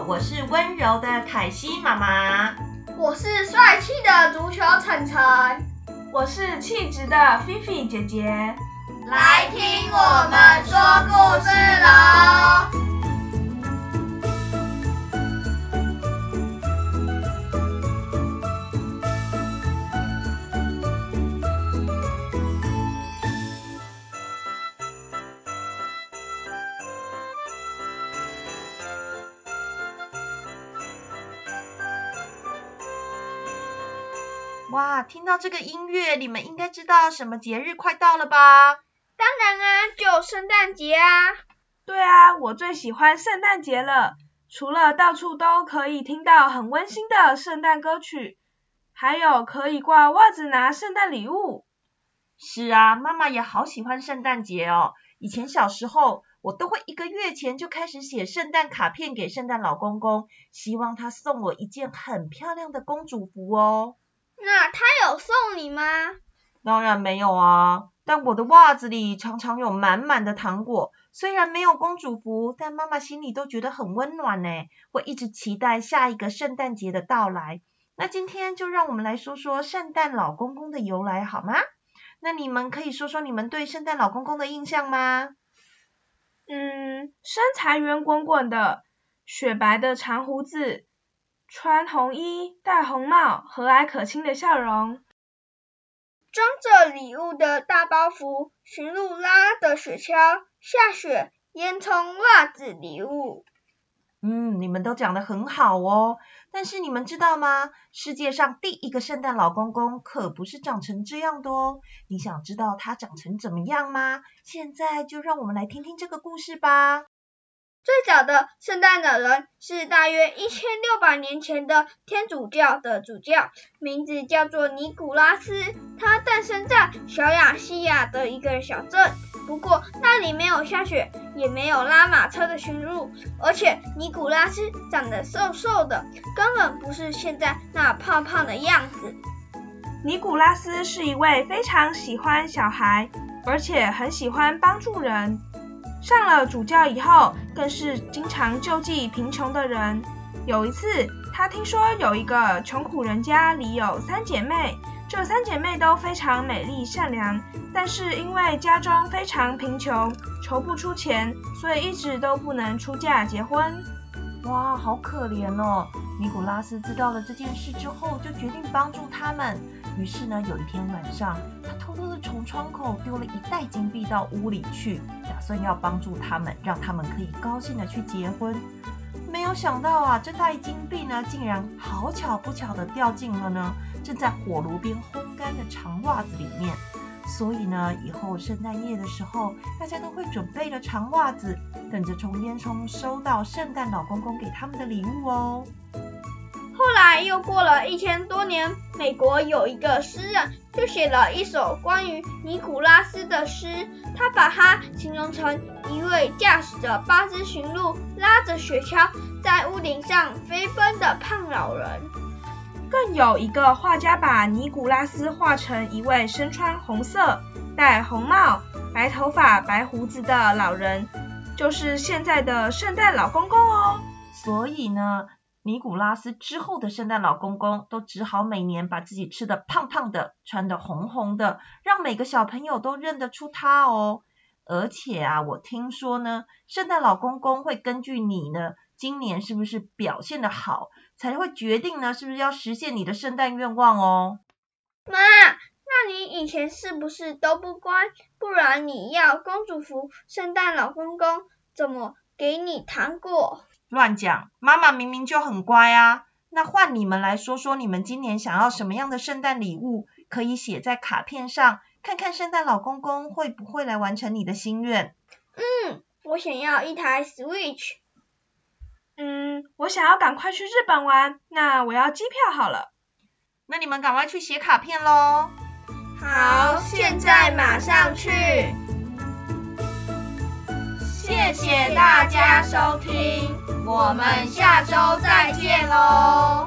好，我是温柔的凯西妈妈。我是帅气的足球晨晨。我是气质的菲菲姐姐。来听我们说故事喽！哇，听到这个音乐，你们应该知道什么节日快到了吧？当然啊，就圣诞节啊。对啊，我最喜欢圣诞节了。除了到处都可以听到很温馨的圣诞歌曲，还有可以挂袜子拿圣诞礼物。是啊，妈妈也好喜欢圣诞节哦。以前小时候，我都会一个月前就开始写圣诞卡片给圣诞老公公，希望他送我一件很漂亮的公主服哦。那他有送你吗？当然没有啊，但我的袜子里常常有满满的糖果。虽然没有公主服，但妈妈心里都觉得很温暖呢。会一直期待下一个圣诞节的到来。那今天就让我们来说说圣诞老公公的由来好吗？那你们可以说说你们对圣诞老公公的印象吗？嗯，身材圆滚滚的，雪白的长胡子。穿红衣，戴红帽，和蔼可亲的笑容，装着礼物的大包袱，驯鹿拉的雪橇，下雪，烟囱，袜子，礼物。嗯，你们都讲得很好哦。但是你们知道吗？世界上第一个圣诞老公公可不是长成这样的哦。你想知道他长成怎么样吗？现在就让我们来听听这个故事吧。最早的圣诞老人是大约一千六百年前的天主教的主教，名字叫做尼古拉斯。他诞生在小亚细亚的一个小镇，不过那里没有下雪，也没有拉马车的驯鹿，而且尼古拉斯长得瘦瘦的，根本不是现在那胖胖的样子。尼古拉斯是一位非常喜欢小孩，而且很喜欢帮助人。上了主教以后，更是经常救济贫穷的人。有一次，他听说有一个穷苦人家里有三姐妹，这三姐妹都非常美丽善良，但是因为家中非常贫穷，筹不出钱，所以一直都不能出嫁结婚。哇，好可怜哦！尼古拉斯知道了这件事之后，就决定帮助他们。于是呢，有一天晚上，他偷偷的从窗丢了一袋金币到屋里去，打算要帮助他们，让他们可以高兴的去结婚。没有想到啊，这袋金币呢，竟然好巧不巧的掉进了呢正在火炉边烘干的长袜子里面。所以呢，以后圣诞夜的时候，大家都会准备了长袜子，等着从烟囱收到圣诞老公公给他们的礼物哦。后来又过了一千多年，美国有一个诗人就写了一首关于尼古拉斯的诗，他把他形容成一位驾驶着八只驯鹿、拉着雪橇在屋顶上飞奔的胖老人。更有一个画家把尼古拉斯画成一位身穿红色、戴红帽、白头发、白胡子的老人，就是现在的圣诞老公公哦。所以呢，尼古拉斯之后的圣诞老公公都只好每年把自己吃的胖胖的、穿的红红的，让每个小朋友都认得出他哦。而且啊，我听说呢，圣诞老公公会根据你呢。今年是不是表现的好，才会决定呢？是不是要实现你的圣诞愿望哦？妈，那你以前是不是都不乖？不然你要公主服，圣诞老公公怎么给你糖果？乱讲！妈妈明明就很乖啊。那换你们来说说，你们今年想要什么样的圣诞礼物？可以写在卡片上，看看圣诞老公公会不会来完成你的心愿。嗯，我想要一台 Switch。嗯，我想要赶快去日本玩，那我要机票好了。那你们赶快去写卡片喽。好，现在马上去。谢谢大家收听，我们下周再见喽。